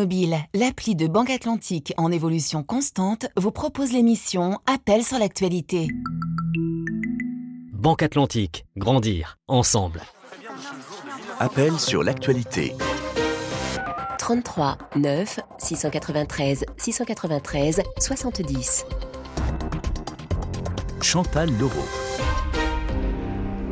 Mobile, l'appli de Banque Atlantique en évolution constante, vous propose l'émission Appel sur l'actualité. Banque Atlantique, grandir ensemble. Appel sur l'actualité. 33 9 693 693 70. Chantal Leroux.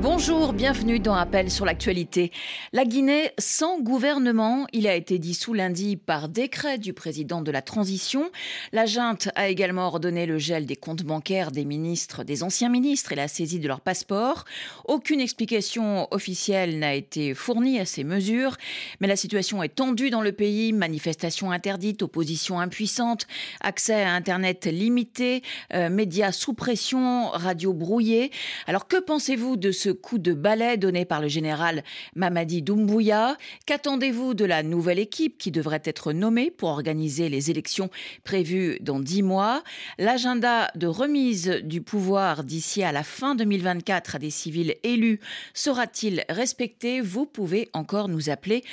Bonjour, bienvenue dans Appel sur l'actualité. La Guinée sans gouvernement, il a été dissous lundi par décret du président de la transition. La junte a également ordonné le gel des comptes bancaires des ministres, des anciens ministres et la saisie de leurs passeports. Aucune explication officielle n'a été fournie à ces mesures, mais la situation est tendue dans le pays, manifestations interdites, opposition impuissante, accès à Internet limité, euh, médias sous pression, radio brouillée. Alors que pensez-vous de ce coup de balai donné par le général Mamadi Doumbouya. Qu'attendez-vous de la nouvelle équipe qui devrait être nommée pour organiser les élections prévues dans dix mois? L'agenda de remise du pouvoir d'ici à la fin 2024 à des civils élus sera-t-il respecté? Vous pouvez encore nous appeler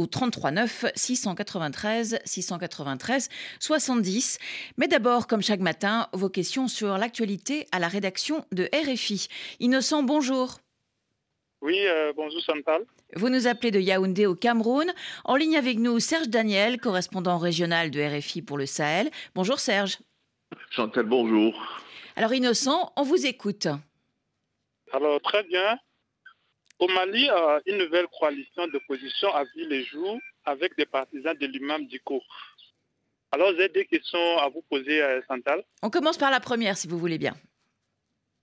au 33 9 693 693 70. Mais d'abord, comme chaque matin, vos questions sur l'actualité à la rédaction de RFI. Innocent, bonjour. Oui, euh, bonjour Chantal. Vous nous appelez de Yaoundé au Cameroun. En ligne avec nous, Serge Daniel, correspondant régional de RFI pour le Sahel. Bonjour Serge. Chantal, bonjour. Alors Innocent, on vous écoute. Alors très bien. Au Mali, euh, une nouvelle coalition d'opposition a vu les jours avec des partisans de l'imam Diko. Alors j'ai des questions à vous poser, euh, Chantal. On commence par la première, si vous voulez bien.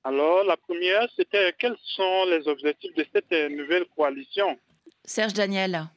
Alors, la première, c'était quels sont les objectifs de cette nouvelle coalition? Serge Daniel.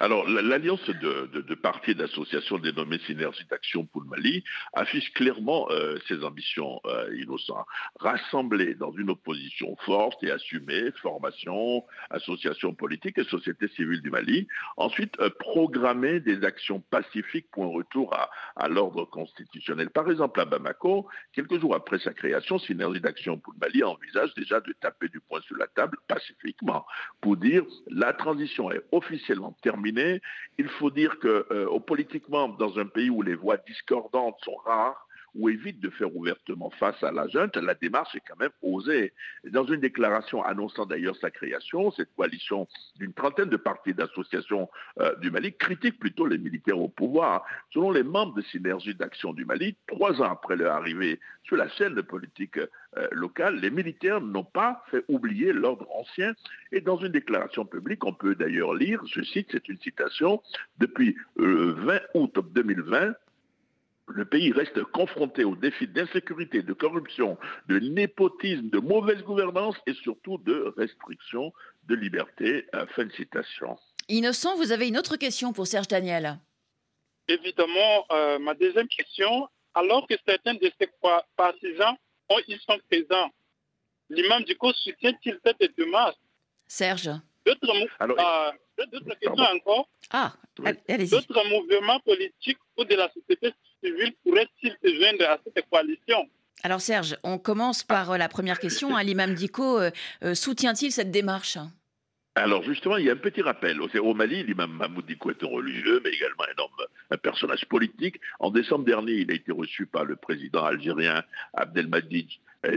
Alors, l'alliance de, partis et d'associations dénommée Synergie d'Action pour le Mali affiche clairement euh, ses ambitions euh, innocentes. Rassembler dans une opposition forte et assumée, formation, associations politiques et société civile du Mali. Ensuite, euh, programmer des actions pacifiques pour un retour à, à l'ordre constitutionnel. Par exemple, à Bamako, quelques jours après sa création, Synergie d'Action pour le Mali envisage déjà de taper du poing sur la table pacifiquement pour dire la transition est officiellement terminée il faut dire que euh, politiquement, dans un pays où les voix discordantes sont rares, ou évite de faire ouvertement face à la junte, la démarche est quand même osée. Dans une déclaration annonçant d'ailleurs sa création, cette coalition d'une trentaine de partis d'associations euh, du Mali critique plutôt les militaires au pouvoir. Selon les membres de Synergie d'Action du Mali, trois ans après leur arrivée sur la scène politique euh, locale, les militaires n'ont pas fait oublier l'ordre ancien. Et dans une déclaration publique, on peut d'ailleurs lire, je cite, c'est une citation, depuis le 20 août 2020, le pays reste confronté aux défis d'insécurité, de corruption, de népotisme, de mauvaise gouvernance et surtout de restrictions de liberté. Euh, fin de citation. Innocent, vous avez une autre question pour Serge Daniel. Évidemment, euh, ma deuxième question, alors que certains de ses partisans ont, ils sont présents, l'imam du coup soutient-il cette démarche? Serge. D'autres euh, questions encore? Ah, allez-y. D'autres mouvements politiques ou de la société civile pourrait-il se joindre à cette coalition Alors Serge, on commence par euh, la première question. Hein. L'imam Diko euh, euh, soutient-il cette démarche alors justement, il y a un petit rappel. Au Mali, l'imam Mahmoud Diko est un religieux, mais également un homme, un personnage politique. En décembre dernier, il a été reçu par le président algérien Abdelmadid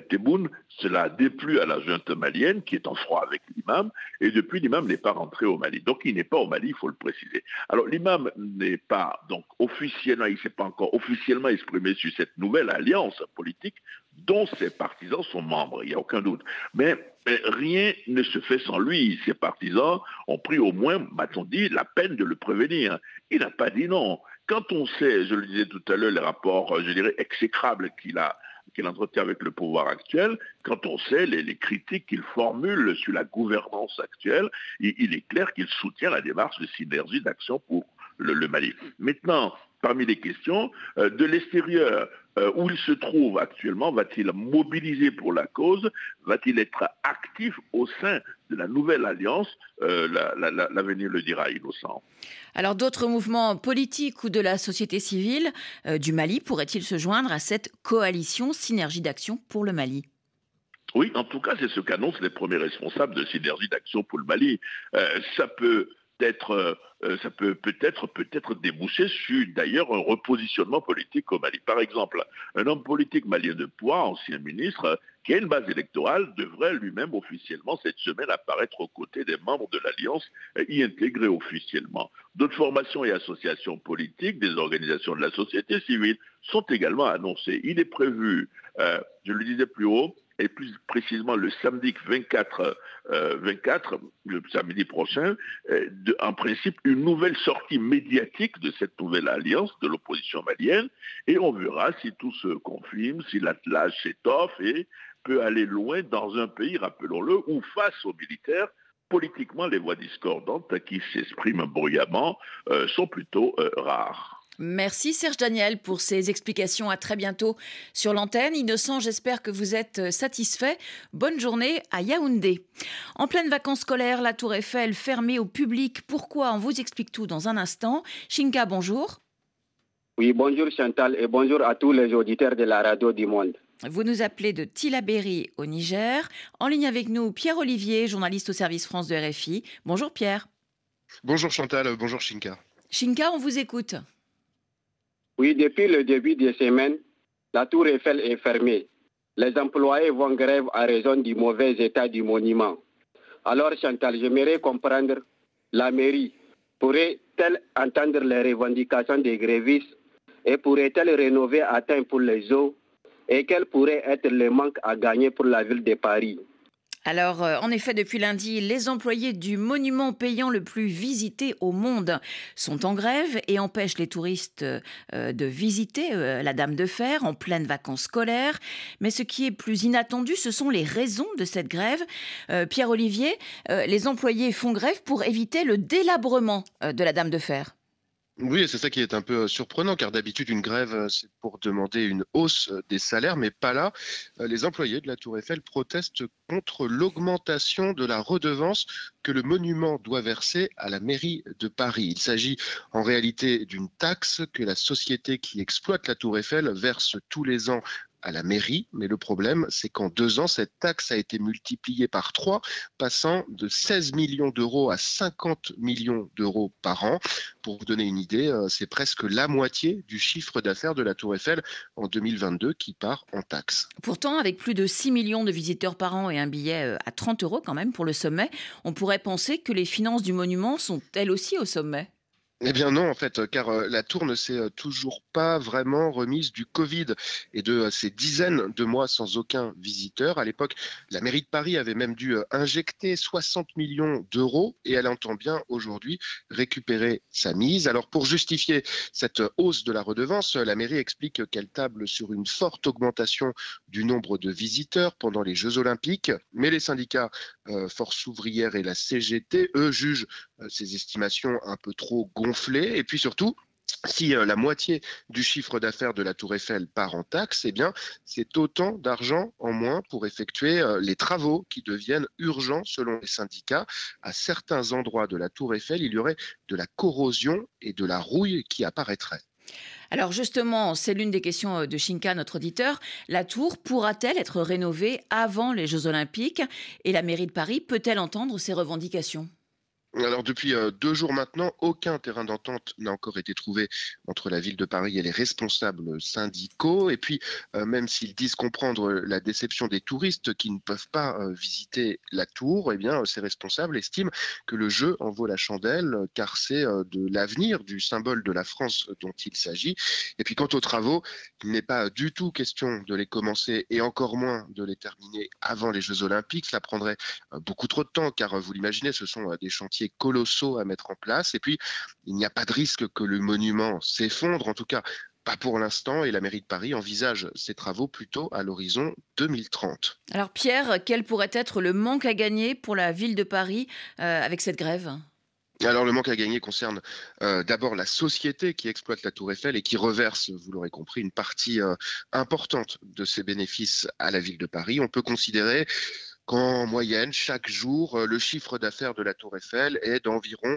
Tebboune, cela a déplu à la junte malienne qui est en froid avec l'imam, et depuis l'imam n'est pas rentré au Mali. Donc il n'est pas au Mali, il faut le préciser. Alors l'imam n'est pas donc officiellement, il ne s'est pas encore officiellement exprimé sur cette nouvelle alliance politique dont ses partisans sont membres, il n'y a aucun doute. Mais, mais, rien ne se fait sans lui. Ses partisans ont pris au moins, m'a-t-on dit, la peine de le prévenir. Il n'a pas dit non. Quand on sait, je le disais tout à l'heure, les rapports, je dirais, exécrables qu'il a qu'il entretient avec le pouvoir actuel, quand on sait les, critiques qu'il formule sur la gouvernance actuelle, il, est clair qu'il soutient la démarche de synergie d'action pour le, Mali. Maintenant, parmi les questions, euh, de l'extérieur, euh, où il se trouve actuellement, va-t-il mobiliser pour la cause Va-t-il être actif au sein de la nouvelle alliance euh, L'avenir la, le dira innocent. Alors d'autres mouvements politiques ou de la société civile du Mali pourraient-ils se joindre à cette coalition Synergie d'action pour le Mali? Oui, en tout cas, c'est ce qu'annoncent les premiers responsables de Synergie d'action pour le Mali. Euh, ça peut être, euh, ça peut peut-être peut-être déboucher sur d'ailleurs un repositionnement politique au Mali. Par exemple, un homme politique malien de poids, ancien ministre, qui a une base électorale, devrait lui-même officiellement cette semaine apparaître aux côtés des membres de l'Alliance et y intégrer officiellement. D'autres formations et associations politiques, des organisations de la société civile sont également annoncées. Il est prévu, euh, je le disais plus haut, et plus précisément le samedi 24, 24 euh, le samedi prochain, euh, en principe une nouvelle sortie médiatique de cette nouvelle alliance de l'opposition malienne, et on verra si tout se confirme, si l'attelage s'étoffe et peut aller loin dans un pays, rappelons-le, où face aux militaires, politiquement, les voix discordantes qui s'expriment bruyamment euh, sont plutôt rares. Merci Serge Daniel pour ces explications. À très bientôt sur l'antenne. Innocent, j'espère que vous êtes euh, satisfait. Bonne journée à Yaoundé. En pleine vacances scolaires, la Tour Eiffel fermée au public. Pourquoi? On vous explique tout dans un instant. Shinka, bonjour. Oui, bonjour Chantal et bonjour à tous les auditeurs de la radio du monde. Vous nous appelez de Tilaberi au Niger. En ligne avec nous, Pierre Olivier, journaliste au service France de RFI. Bonjour Pierre. Bonjour Chantal, bonjour Shinka. Shinka, on vous écoute. Oui, depuis le début de semaine, la tour Eiffel est fermée. Les employés vont grève à raison du mauvais état du monument. Alors, Chantal, j'aimerais comprendre, la mairie pourrait-elle entendre les revendications des grévistes et pourrait-elle rénover à temps pour les eaux et quel pourrait être le manque à gagner pour la ville de Paris? Alors, euh, en effet, depuis lundi, les employés du monument payant le plus visité au monde sont en grève et empêchent les touristes euh, de visiter euh, la Dame de Fer en pleine vacances scolaires. Mais ce qui est plus inattendu, ce sont les raisons de cette grève. Pierre-Olivier, les employés font grève pour éviter le délabrement de la Dame de Fer. Oui, c'est ça qui est un peu euh, surprenant, car d'habitude, une grève, euh, c'est pour demander une hausse euh, des salaires, mais pas là. Les employés de la Tour Eiffel protestent contre l'augmentation de la redevance que le monument doit verser à la mairie de Paris. Il s'agit en réalité d'une taxe que la société qui exploite la Tour Eiffel verse tous les ans à la mairie, mais le problème, c'est qu'en deux ans, cette taxe a été multipliée par trois, passant de 16 millions d'euros à 50 millions d'euros par an. Pour vous donner une idée, euh, c'est presque la moitié du chiffre d'affaires de la Tour Eiffel en 2022 qui part en taxe. Pourtant, avec plus de 6 millions de visiteurs par an et un billet euh, à 30 euros quand même pour le sommet, on pourrait penser que les finances du monument sont elles aussi au sommet. Eh bien non, en fait, car euh, la tour ne s'est euh, toujours pas vraiment remise du Covid et de euh, ces dizaines de mois sans aucun visiteur. À l'époque, la mairie de Paris avait même dû injecter 60 millions d'euros et elle entend bien aujourd'hui récupérer sa mise. Alors pour justifier cette hausse de la redevance, la mairie explique qu'elle table sur une forte augmentation du nombre de visiteurs pendant les Jeux olympiques, mais les syndicats Force ouvrière et la CGT, eux, jugent ces estimations un peu trop gonflées et puis surtout, si euh, la moitié du chiffre d'affaires de la Tour Eiffel part en taxes, eh c'est autant d'argent en moins pour effectuer euh, les travaux qui deviennent urgents selon les syndicats. À certains endroits de la Tour Eiffel, il y aurait de la corrosion et de la rouille qui apparaîtraient. Alors justement, c'est l'une des questions euh, de Shinka, notre auditeur. La tour pourra-t-elle être rénovée avant les Jeux Olympiques? Et la mairie de Paris peut-elle entendre ces revendications? Alors depuis euh, deux jours maintenant, aucun terrain d'entente n'a encore été trouvé entre la ville de Paris et les responsables syndicaux. Et puis, euh, même s'ils disent comprendre la déception des touristes qui ne peuvent pas euh, visiter la tour, eh bien, ces responsables estiment que le jeu en vaut la chandelle, car c'est de l'avenir du symbole de la France dont il s'agit. Et puis, quant aux travaux, il n'est pas du tout question de les commencer et encore moins de les terminer avant les Jeux Olympiques. Cela prendrait beaucoup trop de temps, car vous l'imaginez, ce sont des chantiers colossaux à mettre en place. Et puis, il n'y a pas de risque que le monument s'effondre, en tout cas pas pour l'instant, et la mairie de Paris envisage ces travaux plutôt à l'horizon 2030. Alors Pierre, quel pourrait être le manque à gagner pour la ville de Paris euh, avec cette grève? Alors le manque à gagner concerne euh, d'abord la société qui exploite la tour Eiffel et qui reverse, vous l'aurez compris, une partie euh, importante de ses bénéfices à la ville de Paris. On peut considérer qu'en moyenne, chaque jour, euh, le chiffre d'affaires de la Tour Eiffel est d'environ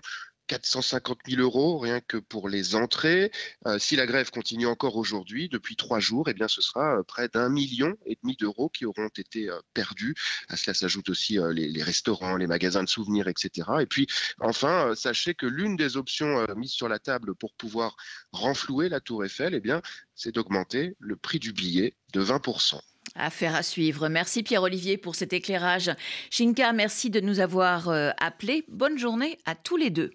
450 000 euros rien que pour les entrées. Euh, si la grève continue encore aujourd'hui, depuis trois jours, eh bien, ce sera euh, près d'un million et demi d'euros qui auront été perdus. À cela s'ajoutent aussi les, restaurants, les magasins de souvenirs, etc. Et puis, enfin, sachez que l'une des options mises sur la table pour pouvoir renflouer la Tour Eiffel, eh c'est d'augmenter le prix du billet de 20 Affaire à suivre. Merci Pierre-Olivier pour cet éclairage. Shinka, merci de nous avoir euh, appelés. Bonne journée à tous les deux.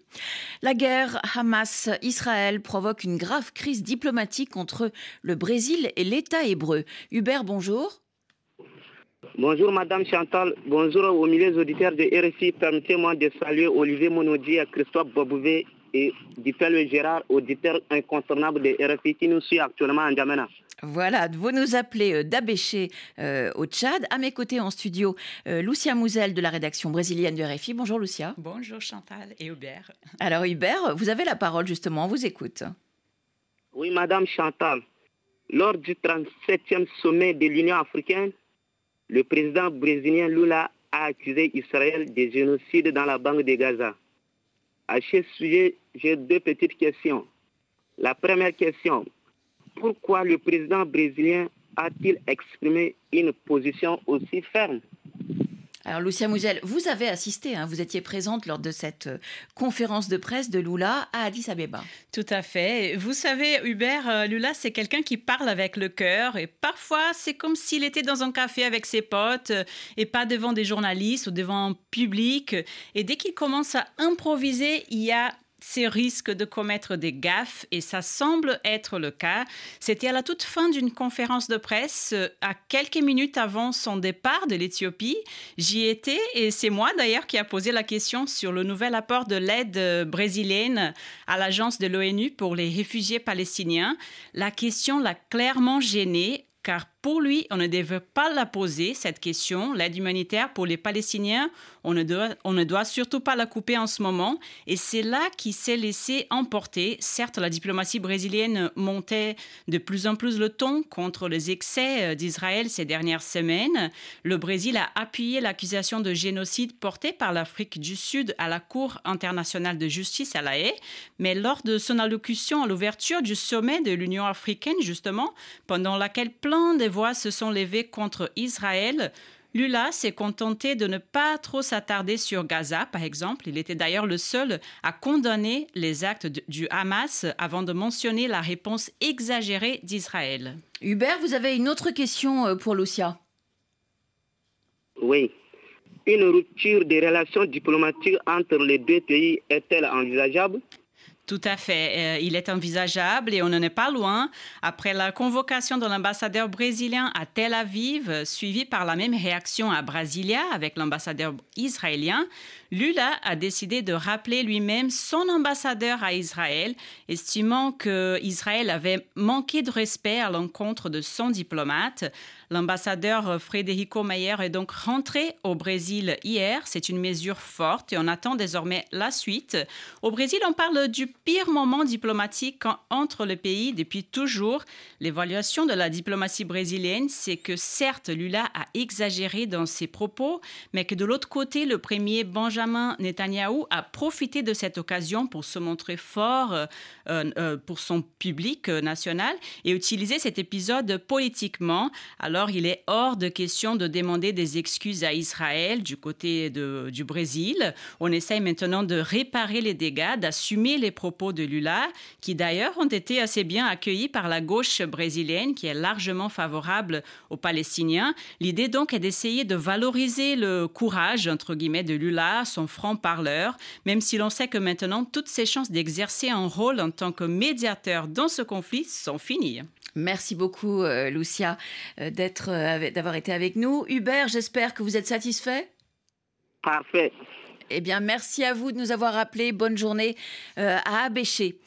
La guerre Hamas-Israël provoque une grave crise diplomatique entre le Brésil et l'État hébreu. Hubert, bonjour. Bonjour Madame Chantal, bonjour aux milliers d'auditeurs de RFI. Permettez-moi de saluer Olivier Monodi et Christophe Bobouvé et Dupel Gérard, auditeur incontournable de RFI qui nous suit actuellement en Djamena. Voilà, vous nous appelez euh, d'Abéché euh, au Tchad. À mes côtés en studio, euh, Lucia Mouzel de la rédaction brésilienne de RFI. Bonjour Lucia. Bonjour Chantal et Hubert. Alors Hubert, vous avez la parole justement, on vous écoute. Oui, Madame Chantal. Lors du 37e sommet de l'Union africaine, le président brésilien Lula a accusé Israël de génocide dans la bande de Gaza. À ce sujet, j'ai deux petites questions. La première question, pourquoi le président brésilien a-t-il exprimé une position aussi ferme? Alors, Lucia Mouzel, vous avez assisté, hein, vous étiez présente lors de cette euh, conférence de presse de Lula à Addis Abeba. Tout à fait. Vous savez, Hubert, euh, Lula, c'est quelqu'un qui parle avec le cœur et parfois, c'est comme s'il était dans un café avec ses potes euh, et pas devant des journalistes ou devant un public. Et dès qu'il commence à improviser, il y a ces risques de commettre des gaffes et ça semble être le cas. C'était à la toute fin d'une conférence de presse, à quelques minutes avant son départ de l'Éthiopie. J'y étais et c'est moi d'ailleurs qui a posé la question sur le nouvel apport de l'aide brésilienne à l'agence de l'ONU pour les réfugiés palestiniens. La question l'a clairement gêné car pour lui, on ne devait pas la poser, cette question, l'aide humanitaire pour les Palestiniens, on ne, doit, on ne doit surtout pas la couper en ce moment. Et c'est là qu'il s'est laissé emporter. Certes, la diplomatie brésilienne montait de plus en plus le ton contre les excès euh, d'Israël ces dernières semaines. Le Brésil a appuyé l'accusation de génocide portée par l'Afrique du Sud à la Cour internationale de justice à La Haye. Mais lors de son allocution à l'ouverture du sommet de l'Union africaine, justement, pendant laquelle plein de voix se sont levées contre Israël. Lula s'est contenté de ne pas trop s'attarder sur Gaza, par exemple. Il était d'ailleurs le seul à condamner les actes du Hamas avant de mentionner la réponse exagérée d'Israël. Hubert, vous avez une autre question euh, pour Lucia Oui. Une rupture des relations diplomatiques entre les deux pays est-elle envisageable? Tout à fait. Euh, il est envisageable et on n'en est pas loin. Après la convocation de l'ambassadeur brésilien à Tel Aviv, suivie par la même réaction à Brasilia avec l'ambassadeur israélien, Lula a décidé de rappeler lui-même son ambassadeur à Israël, estimant que Israël avait manqué de respect à l'encontre de son diplomate. L'ambassadeur Federico Mayer est donc rentré au Brésil hier. C'est une mesure forte et on attend désormais la suite. Au Brésil, on parle du pire moment diplomatique entre les pays depuis toujours. L'évaluation de la diplomatie brésilienne, c'est que certes, Lula a exagéré dans ses propos, mais que de l'autre côté, le premier Benjamin Netanyahu a profité de cette occasion pour se montrer fort euh, euh, pour son public national et utiliser cet épisode politiquement. Alors il est hors de question de demander des excuses à Israël du côté du Brésil. On essaye maintenant de réparer les dégâts, d'assumer les propos de Lula, qui d'ailleurs ont été assez bien accueillis par la gauche brésilienne, qui est largement favorable aux Palestiniens. L'idée donc est d'essayer de valoriser le courage, entre guillemets, de Lula, son franc-parleur, même si l'on sait que maintenant toutes ses chances d'exercer un rôle en tant que médiateur dans ce conflit sont finies. Merci beaucoup, euh, Lucia, euh, euh, d'avoir été avec nous. Hubert, j'espère que vous êtes satisfait. Parfait. Eh bien, merci à vous de nous avoir appelés. Bonne journée à Abéché.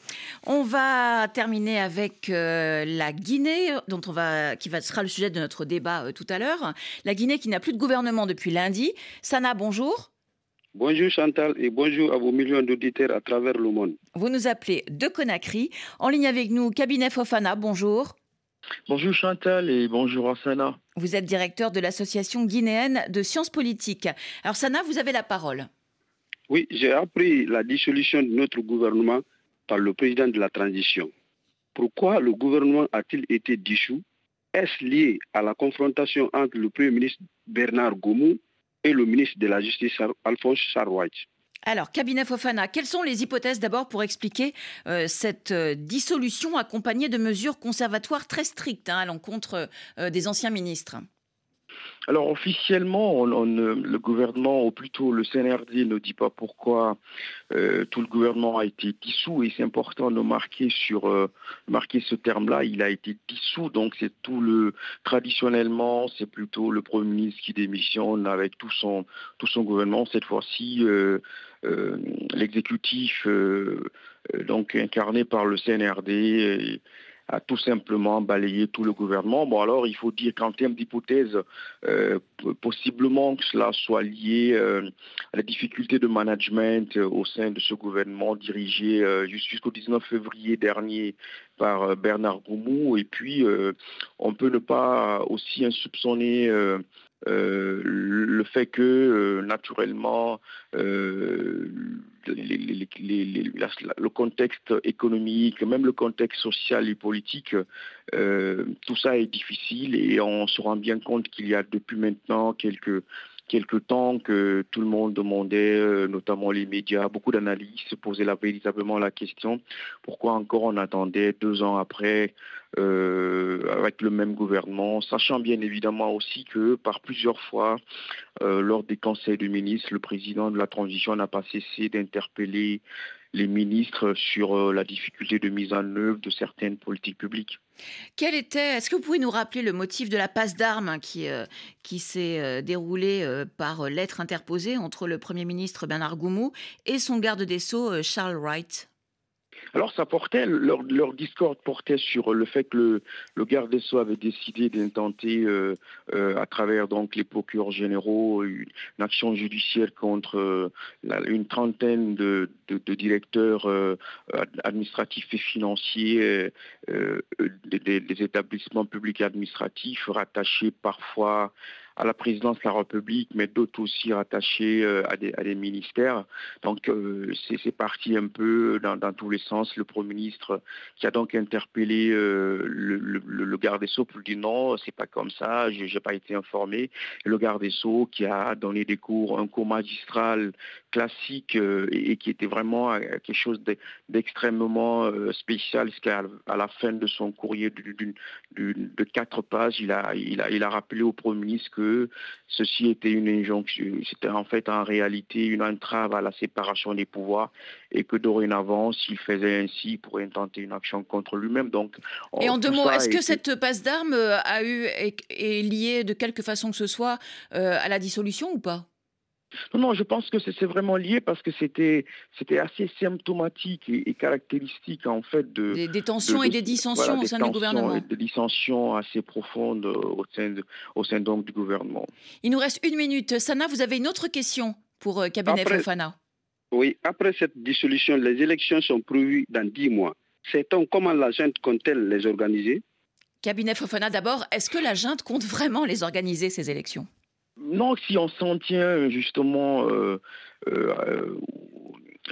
On va terminer avec la Guinée, dont on va, qui va, sera le sujet de notre débat tout à l'heure. La Guinée qui n'a plus de gouvernement depuis lundi. Sana, bonjour. Bonjour Chantal et bonjour à vos millions d'auditeurs à travers le monde. Vous nous appelez de Conakry. En ligne avec nous, Cabinet Fofana, bonjour. Bonjour Chantal et bonjour Sana. Vous êtes directeur de l'association guinéenne de sciences politiques. Alors Sana, vous avez la parole. Oui, j'ai appris la dissolution de notre gouvernement par le président de la transition. Pourquoi le gouvernement a-t-il été dissous? Est-ce lié à la confrontation entre le Premier ministre Bernard Gomou et le ministre de la Justice Alphonse Sarwaj alors, cabinet Fofana, quelles sont les hypothèses d'abord pour expliquer euh, cette euh, dissolution accompagnée de mesures conservatoires très strictes hein, à l'encontre euh, des anciens ministres? Alors officiellement, le gouvernement, ou plutôt le CNRD, ne dit pas pourquoi euh, tout le gouvernement a été dissous et c'est important de marquer sur euh, marquer ce terme-là. Il a été dissous, donc c'est tout le traditionnellement, c'est plutôt le premier ministre qui démissionne avec tout son tout son gouvernement. Cette fois-ci, euh, l'exécutif, donc incarné par le CNRD a tout simplement balayé tout le gouvernement. Bon, alors, il faut dire qu'en termes d'hypothèse, euh, possiblement que cela soit lié euh, à la difficulté de management euh, au sein de ce gouvernement dirigé jusqu'au 19 février dernier par Bernard Goumou. Et puis, on peut ne pas aussi insoupçonner le fait que naturellement le contexte économique, même le contexte social et politique, tout ça est difficile et on se rend bien compte qu'il y a depuis maintenant quelques quelque temps que tout le monde demandait, euh, notamment les médias, beaucoup d'analystes se posaient véritablement la question pourquoi encore on attendait deux ans après euh, avec le même gouvernement, sachant bien évidemment aussi que par plusieurs fois, euh, lors des conseils de ministres, le président de la transition n'a pas cessé d'interpeller les ministres sur euh, la difficulté de mise en œuvre de certaines politiques publiques. Quel était, est-ce que vous pouvez nous rappeler le motif de la passe d'armes qui, euh, qui s'est euh, déroulée par lettre interposée entre le Premier ministre Bernard Goumou et son garde des Sceaux Charles Wright? Alors ça portait, leur, discorde portait sur le fait que le, garde des Sceaux avait décidé d'intenter euh, euh, à travers donc les procureurs généraux une, action judiciaire contre euh, une trentaine de, directeurs administratifs et financiers des, établissements publics administratifs rattachés parfois à la présidence de la République, mais d'autres aussi rattachés euh, à des, ministères. Donc euh, c'est parti un peu dans, tous les sens. Le Premier ministre qui a donc interpellé euh, le, garde des Sceaux pour lui dire non, c'est pas comme ça, je n'ai pas été informé. Le garde des Sceaux qui a donné des cours, un cours magistral classique et, qui était vraiment quelque chose d'extrêmement spécial, parce qu'à la fin de son courrier de, quatre pages, il a, il, a, il a rappelé au Premier ministre que ceci était une injonction, c'était en fait en réalité une entrave à la séparation des pouvoirs et que dorénavant, s'il faisait ainsi, il pourrait intenter une action contre lui-même. Donc, et en deux mots, est-ce que cette passe d'armes euh, a eu est, liée de quelque façon que ce soit euh, à la dissolution ou pas? Non, non, je pense que c'est vraiment lié parce que c'était assez symptomatique et, caractéristique en fait de des, tensions et des dissensions au sein du gouvernement. des dissensions assez profondes euh, au sein au sein donc du gouvernement. Il nous reste une minute. Sana, vous avez une autre question pour euh, cabinet Fofana. Oui, après cette dissolution, les élections sont prévues dans dix mois. Sait-on comment la junte compte-t-elle les organiser? Cabinet Fofana, d'abord, est-ce que la junte compte vraiment les organiser ces élections? Non, si on s'en tient justement euh, euh,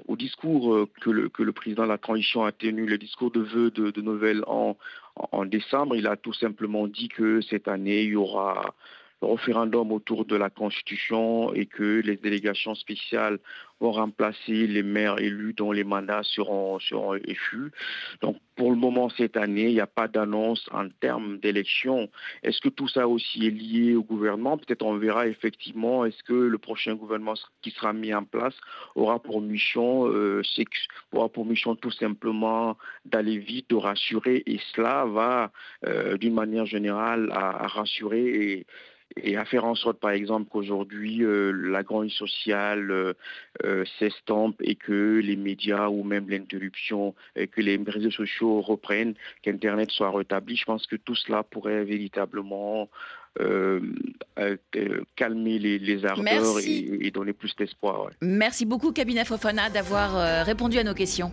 au discours que le, que le, président de la transition a tenu, le discours de vœux de, en, en, décembre, il a tout simplement dit que cette année, il y aura référendum autour de la Constitution et que les délégations spéciales vont remplacer les maires élus dont les mandats seront, seront échus. Donc pour le moment, cette année, il n'y a pas d'annonce en termes d'élection. Est-ce que tout ça aussi est lié au gouvernement? Peut-être on verra effectivement, est-ce que le prochain gouvernement qui sera mis en place aura pour mission, euh, aura pour mission tout simplement d'aller vite, de rassurer, et cela va euh, d'une manière générale à, rassurer et à faire en sorte, par exemple, qu'aujourd'hui, euh, la grande sociale euh, euh, s'estompe et que les médias ou même l'interruption, que les réseaux sociaux reprennent, qu'Internet soit rétabli. Je pense que tout cela pourrait véritablement calmer les, ardeurs et, donner plus d'espoir. Merci beaucoup, Cabinet Fofana, d'avoir répondu à nos questions.